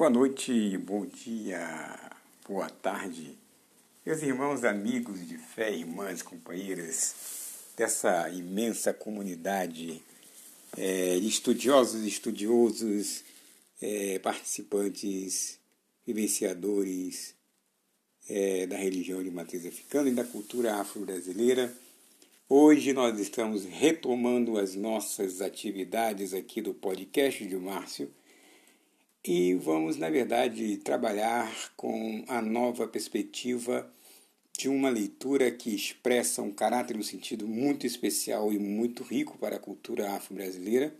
Boa noite, bom dia, boa tarde, meus irmãos, amigos de fé, irmãs, companheiras dessa imensa comunidade é, de estudiosos, estudiosos, é, participantes, vivenciadores é, da religião de matriz africana e da cultura afro-brasileira. Hoje nós estamos retomando as nossas atividades aqui do podcast de Márcio e vamos, na verdade, trabalhar com a nova perspectiva de uma leitura que expressa um caráter e um sentido muito especial e muito rico para a cultura afro-brasileira,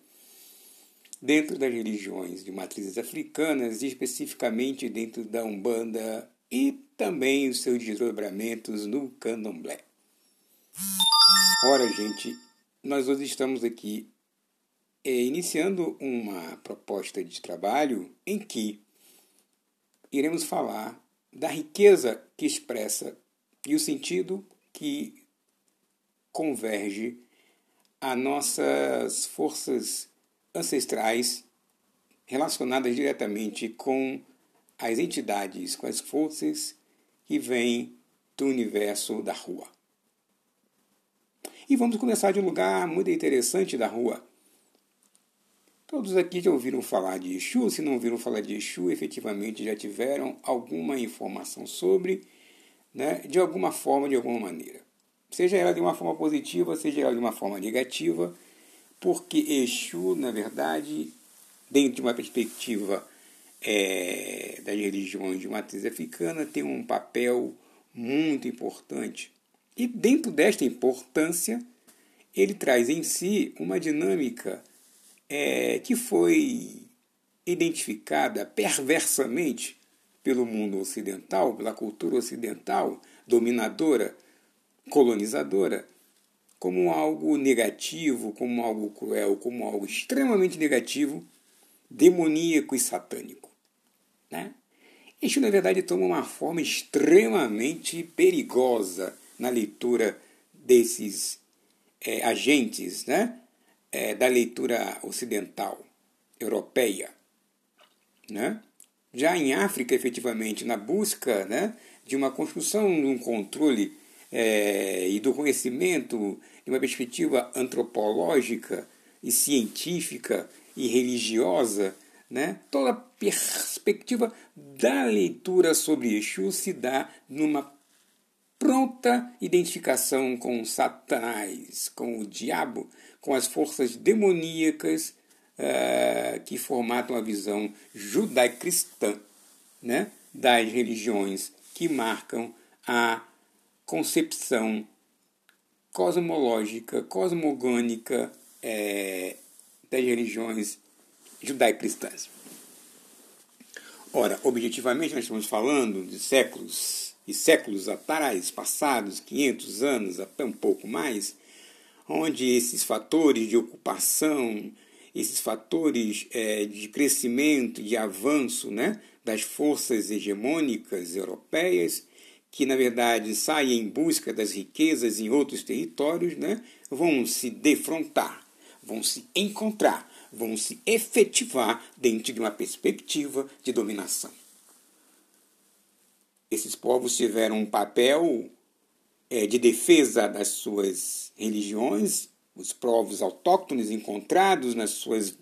dentro das religiões de matrizes africanas, e especificamente dentro da Umbanda e também os seus desdobramentos no candomblé. Ora, gente, nós hoje estamos aqui iniciando uma proposta de trabalho em que iremos falar da riqueza que expressa e o sentido que converge a nossas forças ancestrais relacionadas diretamente com as entidades, com as forças que vêm do universo da rua. E vamos começar de um lugar muito interessante da rua, Todos aqui já ouviram falar de Exu, se não ouviram falar de Exu, efetivamente já tiveram alguma informação sobre, né, de alguma forma, de alguma maneira. Seja ela de uma forma positiva, seja ela de uma forma negativa, porque Exu, na verdade, dentro de uma perspectiva é, das religiões de matriz africana, tem um papel muito importante. E dentro desta importância, ele traz em si uma dinâmica é, que foi identificada perversamente pelo mundo ocidental, pela cultura ocidental, dominadora, colonizadora, como algo negativo, como algo cruel, como algo extremamente negativo, demoníaco e satânico. Né? Isso, na verdade, toma uma forma extremamente perigosa na leitura desses é, agentes, né? É, da leitura ocidental, europeia. Né? Já em África, efetivamente, na busca né, de uma construção de um controle é, e do conhecimento de uma perspectiva antropológica e científica e religiosa, né, toda a perspectiva da leitura sobre Exu se dá numa pronta identificação com Satanás, com o diabo, com as forças demoníacas uh, que formatam a visão judaico-cristã né, das religiões que marcam a concepção cosmológica, cosmogônica é, das religiões judaico-cristãs. Ora, objetivamente, nós estamos falando de séculos e séculos atrás, passados 500 anos, até um pouco mais, onde esses fatores de ocupação, esses fatores é, de crescimento, de avanço né, das forças hegemônicas europeias, que na verdade saem em busca das riquezas em outros territórios, né, vão se defrontar, vão se encontrar, vão se efetivar dentro de uma perspectiva de dominação. Esses povos tiveram um papel é, de defesa das suas religiões, os povos autóctones encontrados nas suas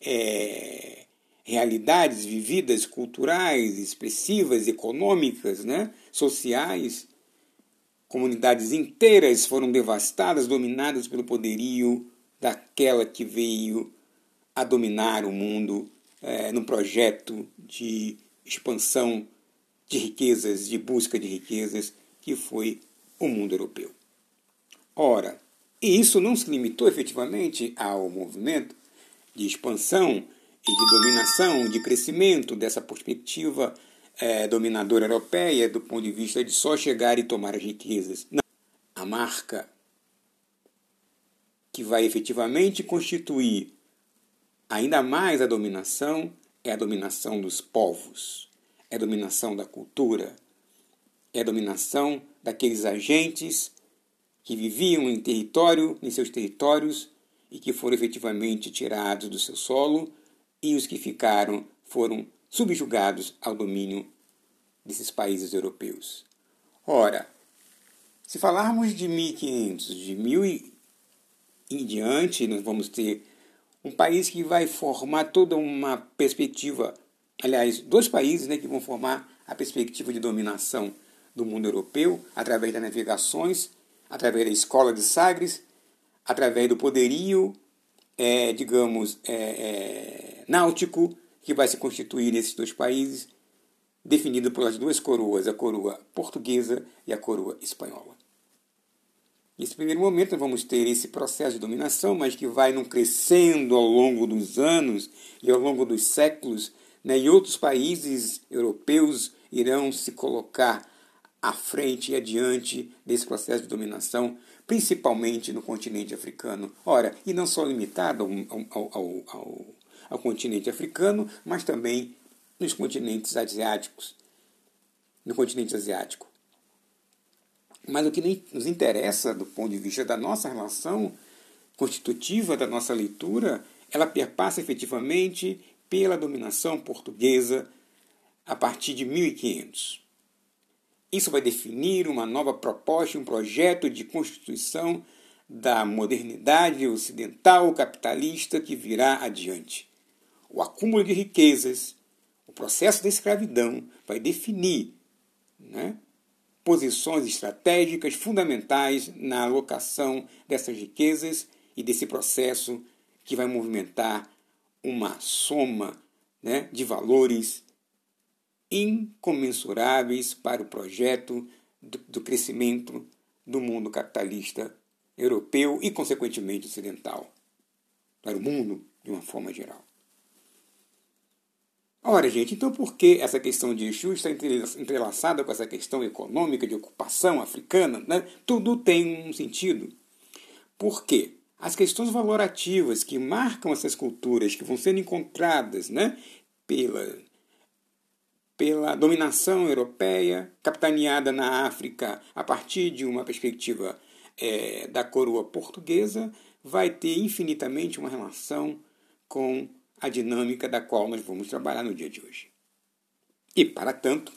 é, realidades vividas, culturais, expressivas, econômicas, né, sociais. Comunidades inteiras foram devastadas, dominadas pelo poderio daquela que veio a dominar o mundo é, num projeto de expansão de riquezas, de busca de riquezas, que foi o mundo europeu. Ora, e isso não se limitou efetivamente ao movimento de expansão e de dominação, de crescimento dessa perspectiva é, dominadora europeia do ponto de vista de só chegar e tomar as riquezas. Não. A marca que vai efetivamente constituir ainda mais a dominação é a dominação dos povos, é a dominação da cultura, é a dominação daqueles agentes que viviam em território, em seus territórios e que foram efetivamente tirados do seu solo, e os que ficaram foram subjugados ao domínio desses países europeus. Ora, se falarmos de 1500, de 1000 e em diante, nós vamos ter um país que vai formar toda uma perspectiva, aliás, dois países né, que vão formar a perspectiva de dominação do mundo europeu através das navegações, através da escola de Sagres, através do poderio, é, digamos, é, é, náutico que vai se constituir nesses dois países, definido pelas duas coroas, a coroa portuguesa e a coroa espanhola. Nesse primeiro momento, vamos ter esse processo de dominação, mas que vai não crescendo ao longo dos anos e ao longo dos séculos, né? e outros países europeus irão se colocar à frente e adiante desse processo de dominação, principalmente no continente africano. Ora, e não só limitado ao, ao, ao, ao continente africano, mas também nos continentes asiáticos. No continente asiático. Mas o que nos interessa do ponto de vista da nossa relação constitutiva da nossa leitura, ela perpassa efetivamente pela dominação portuguesa a partir de 1500. Isso vai definir uma nova proposta, um projeto de constituição da modernidade ocidental capitalista que virá adiante. O acúmulo de riquezas, o processo da escravidão vai definir né, posições estratégicas fundamentais na alocação dessas riquezas e desse processo que vai movimentar uma soma né, de valores incomensuráveis para o projeto do, do crescimento do mundo capitalista europeu e, consequentemente, ocidental, para o mundo de uma forma geral. Ora, gente, então por que essa questão de Exu está entrelaçada com essa questão econômica de ocupação africana? Né? Tudo tem um sentido. Por quê? As questões valorativas que marcam essas culturas, que vão sendo encontradas né, pela pela dominação europeia, capitaneada na África a partir de uma perspectiva é, da coroa portuguesa, vai ter infinitamente uma relação com a dinâmica da qual nós vamos trabalhar no dia de hoje. E, para tanto,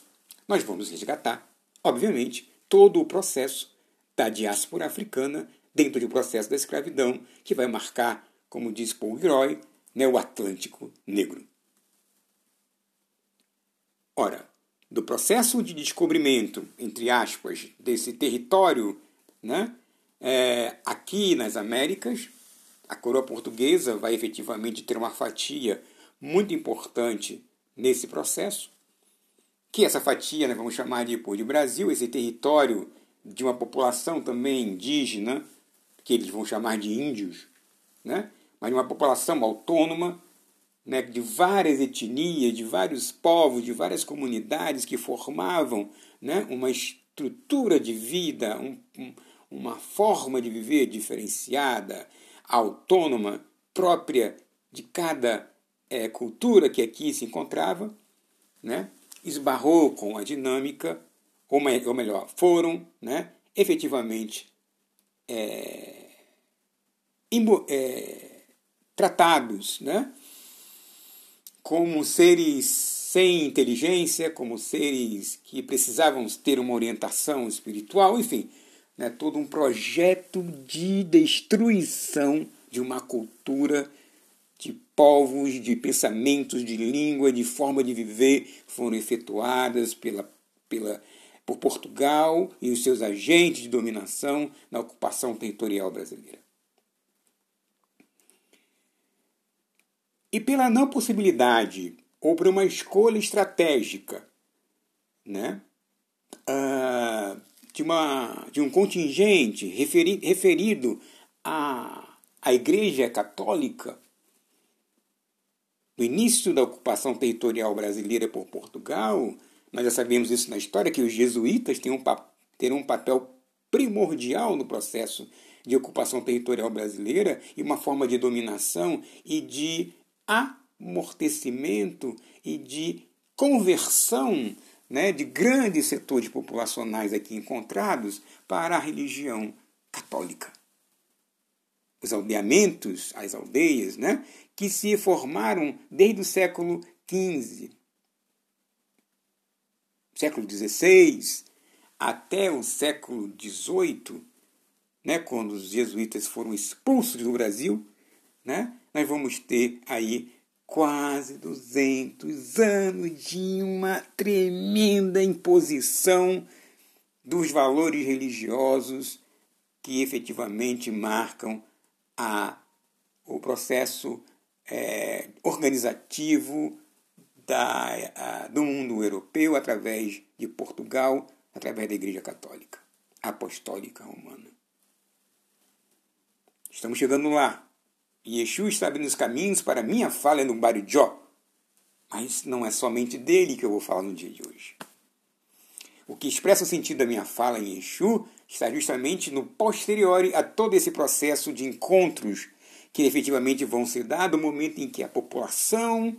nós vamos resgatar, obviamente, todo o processo da diáspora africana dentro do processo da escravidão, que vai marcar, como diz Paul Gilroy, né, o Atlântico Negro. Ora, do processo de descobrimento, entre aspas, desse território, né, é, aqui nas Américas, a coroa portuguesa vai efetivamente ter uma fatia muito importante nesse processo, que essa fatia nós vamos chamar de, de Brasil, esse território de uma população também indígena, que eles vão chamar de índios, né? mas de uma população autônoma, né, de várias etnias, de vários povos, de várias comunidades que formavam né, uma estrutura de vida, um, um, uma forma de viver diferenciada, autônoma, própria de cada é, cultura que aqui se encontrava, né, esbarrou com a dinâmica, ou, ou melhor, foram né, efetivamente é, é, tratados, né? Como seres sem inteligência, como seres que precisavam ter uma orientação espiritual, enfim, né, todo um projeto de destruição de uma cultura, de povos, de pensamentos, de língua, de forma de viver, foram efetuadas pela, pela, por Portugal e os seus agentes de dominação na ocupação territorial brasileira. E pela não possibilidade ou por uma escolha estratégica né, uh, de, uma, de um contingente referi, referido à, à Igreja Católica, no início da ocupação territorial brasileira por Portugal, nós já sabemos isso na história, que os jesuítas têm um, terão um papel primordial no processo de ocupação territorial brasileira e uma forma de dominação e de amortecimento e de conversão né, de grandes setores populacionais aqui encontrados para a religião católica. Os aldeamentos, as aldeias, né, que se formaram desde o século XV, século XVI até o século XVIII, né, quando os jesuítas foram expulsos do Brasil, né, nós vamos ter aí quase 200 anos de uma tremenda imposição dos valores religiosos que efetivamente marcam a, o processo é, organizativo da, a, do mundo europeu através de Portugal, através da Igreja Católica Apostólica Romana. Estamos chegando lá. Yeshua está abrindo os caminhos para a minha fala no Barijó. Mas não é somente dele que eu vou falar no dia de hoje. O que expressa o sentido da minha fala em Yeshua está justamente no posterior a todo esse processo de encontros que efetivamente vão ser dados no momento em que a população,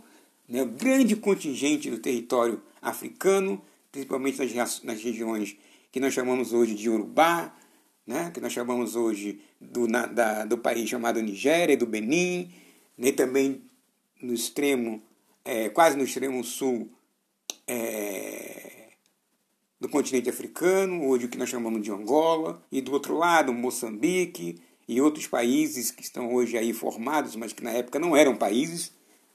né, o grande contingente do território africano, principalmente nas, nas regiões que nós chamamos hoje de Urubá, né, que nós chamamos hoje do, na, da, do país chamado Nigéria e do Benin, né, também no extremo, é, quase no extremo sul é, do continente africano, hoje o que nós chamamos de Angola, e do outro lado Moçambique, e outros países que estão hoje aí formados, mas que na época não eram países,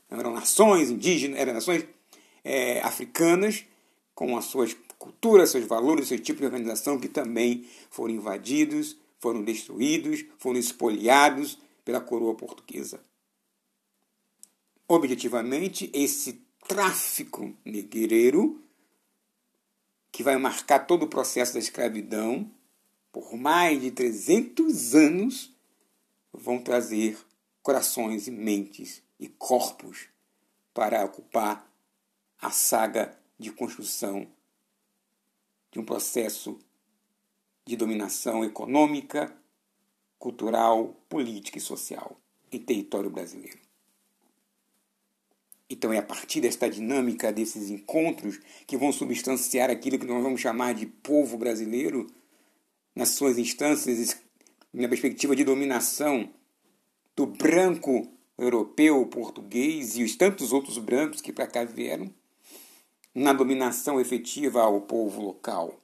eram nações indígenas, eram nações é, africanas, com as suas culturas, seus valores, seu tipo de organização, que também foram invadidos, foram destruídos, foram espoliados pela coroa portuguesa. Objetivamente, esse tráfico negreiro, que vai marcar todo o processo da escravidão, por mais de 300 anos, vão trazer corações e mentes e corpos para ocupar a saga de construção de um processo de dominação econômica, cultural, política e social em território brasileiro. Então é a partir desta dinâmica desses encontros que vão substanciar aquilo que nós vamos chamar de povo brasileiro nas suas instâncias, na perspectiva de dominação do branco europeu, português e os tantos outros brancos que para cá vieram, na dominação efetiva ao povo local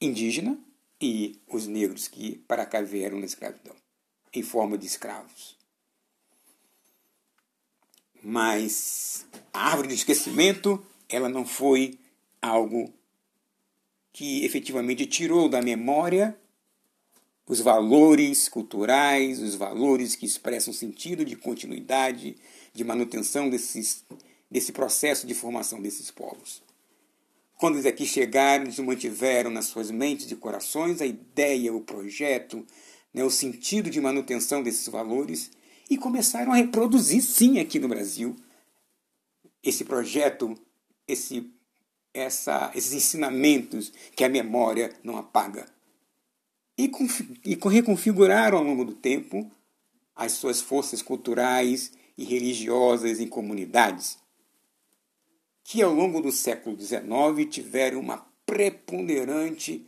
indígena e os negros que para cá vieram na escravidão, em forma de escravos. Mas a árvore de esquecimento, ela não foi algo que efetivamente tirou da memória os valores culturais, os valores que expressam sentido de continuidade, de manutenção desses, desse processo de formação desses povos. Quando eles aqui chegaram, eles mantiveram nas suas mentes e corações a ideia, o projeto, né, o sentido de manutenção desses valores e começaram a reproduzir, sim, aqui no Brasil, esse projeto, esse essa, esses ensinamentos que a memória não apaga. E, e reconfiguraram ao longo do tempo as suas forças culturais e religiosas em comunidades, que ao longo do século XIX tiveram uma preponderante,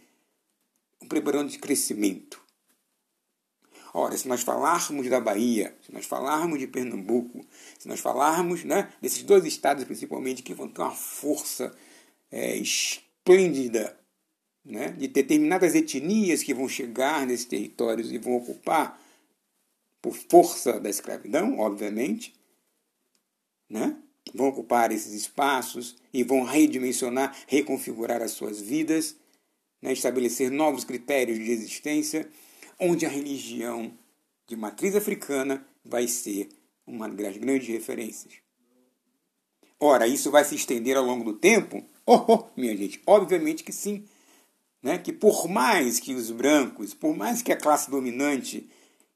um preponderante crescimento. Ora, se nós falarmos da Bahia, se nós falarmos de Pernambuco, se nós falarmos né, desses dois estados principalmente que vão ter uma força é, esplêndida né, de determinadas etnias que vão chegar nesses territórios e vão ocupar por força da escravidão, obviamente, né, vão ocupar esses espaços e vão redimensionar, reconfigurar as suas vidas, né, estabelecer novos critérios de existência, onde a religião de matriz africana vai ser uma das grandes referências. Ora, isso vai se estender ao longo do tempo Oh, oh, minha gente, obviamente que sim. Né? Que por mais que os brancos, por mais que a classe dominante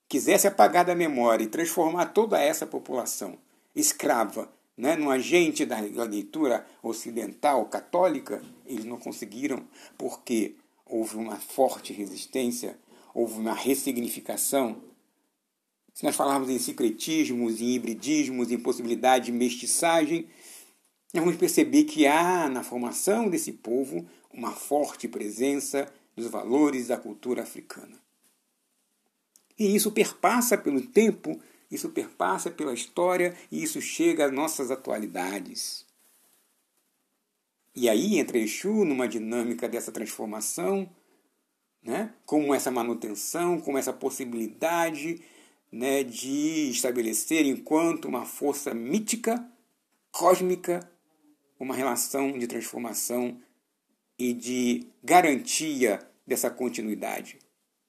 quisesse apagar da memória e transformar toda essa população escrava né, num agente da leitura ocidental católica, eles não conseguiram, porque houve uma forte resistência, houve uma ressignificação. Se nós falarmos em secretismos, em hibridismos, em possibilidade de mestiçagem, nós vamos perceber que há na formação desse povo uma forte presença dos valores da cultura africana. E isso perpassa pelo tempo, isso perpassa pela história e isso chega às nossas atualidades. E aí entra Exu numa dinâmica dessa transformação, né? como essa manutenção, como essa possibilidade né, de estabelecer, enquanto uma força mítica, cósmica, uma relação de transformação e de garantia dessa continuidade.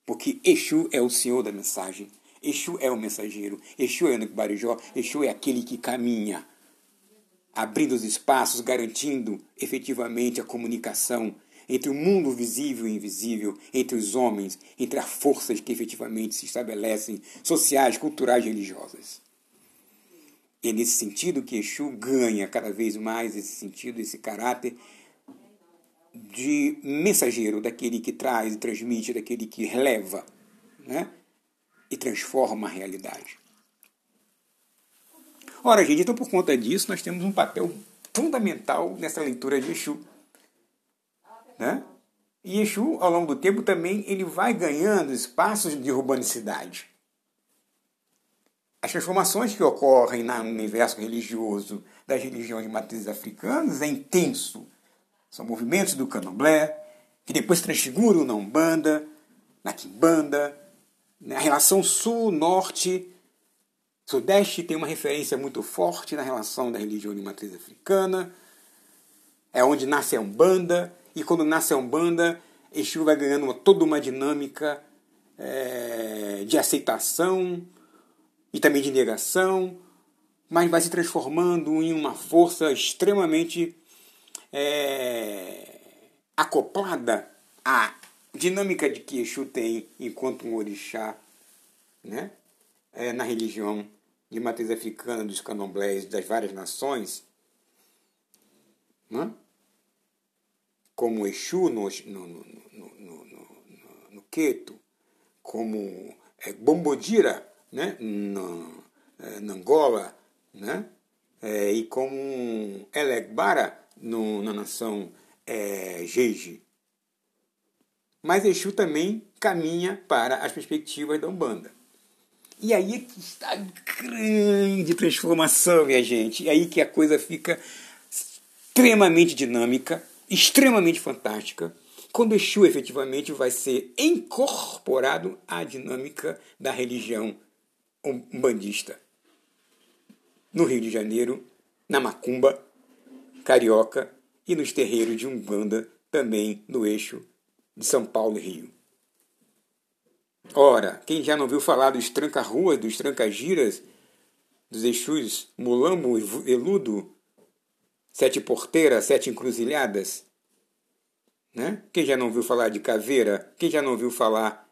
Porque Exu é o senhor da mensagem, Exu é o mensageiro, Exu é o Barijó, Exu é aquele que caminha, abrindo os espaços, garantindo efetivamente a comunicação entre o mundo visível e invisível, entre os homens, entre as forças que efetivamente se estabelecem, sociais, culturais religiosas. E é nesse sentido que Exu ganha cada vez mais esse sentido, esse caráter de mensageiro, daquele que traz e transmite, daquele que releva né? E transforma a realidade. Ora, gente, então por conta disso nós temos um papel fundamental nessa leitura de Exu. Né? E Exu, ao longo do tempo, também ele vai ganhando espaços de urbanicidade. As transformações que ocorrem no universo religioso das religiões de matrizes africanas é intenso. São movimentos do candomblé, que depois transfiguram na Umbanda, na Quimbanda, na relação sul-norte, sudeste tem uma referência muito forte na relação da religião de matriz africana, é onde nasce a Umbanda, e quando nasce a Umbanda, Exu vai ganhando uma, toda uma dinâmica é, de aceitação e também de negação, mas vai se transformando em uma força extremamente é, acoplada à dinâmica de que Exu tem enquanto um orixá né? É, na religião de matriz africana dos candomblés das várias nações, né? como Exu no, no, no, no, no, no Queto, como é, Bombodira né? no, é, na Angola, né? É, e como Elegbara no, na nação é, Jeje. Mas Exu também caminha para as perspectivas da Umbanda. E aí é que está a grande transformação, minha gente. E aí que a coisa fica extremamente dinâmica, extremamente fantástica, quando Exu efetivamente vai ser incorporado à dinâmica da religião umbandista. No Rio de Janeiro, na Macumba, Carioca e nos terreiros de Umbanda, também no eixo de São Paulo e Rio. Ora, quem já não viu falar dos tranca-ruas, dos tranca-giras, dos Exus Mulambo e Veludo, Sete Porteiras, Sete Encruzilhadas? Né? Quem já não viu falar de Caveira? Quem já não viu falar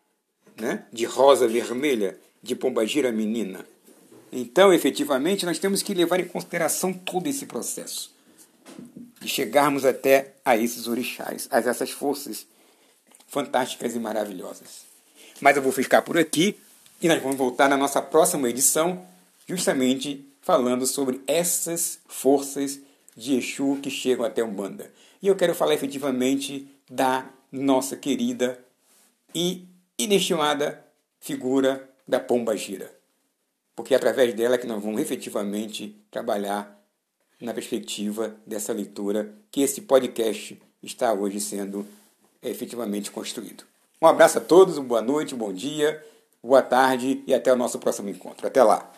né, de Rosa Vermelha, de Pombagira Menina? Então, efetivamente, nós temos que levar em consideração todo esse processo de chegarmos até a esses orixás, a essas forças fantásticas e maravilhosas. Mas eu vou ficar por aqui e nós vamos voltar na nossa próxima edição, justamente falando sobre essas forças de Exu que chegam até Umbanda. E eu quero falar efetivamente da nossa querida e inestimada figura da Pomba Gira. Porque é através dela que nós vamos efetivamente trabalhar na perspectiva dessa leitura que esse podcast está hoje sendo efetivamente construído. Um abraço a todos, boa noite, bom dia, boa tarde e até o nosso próximo encontro. Até lá!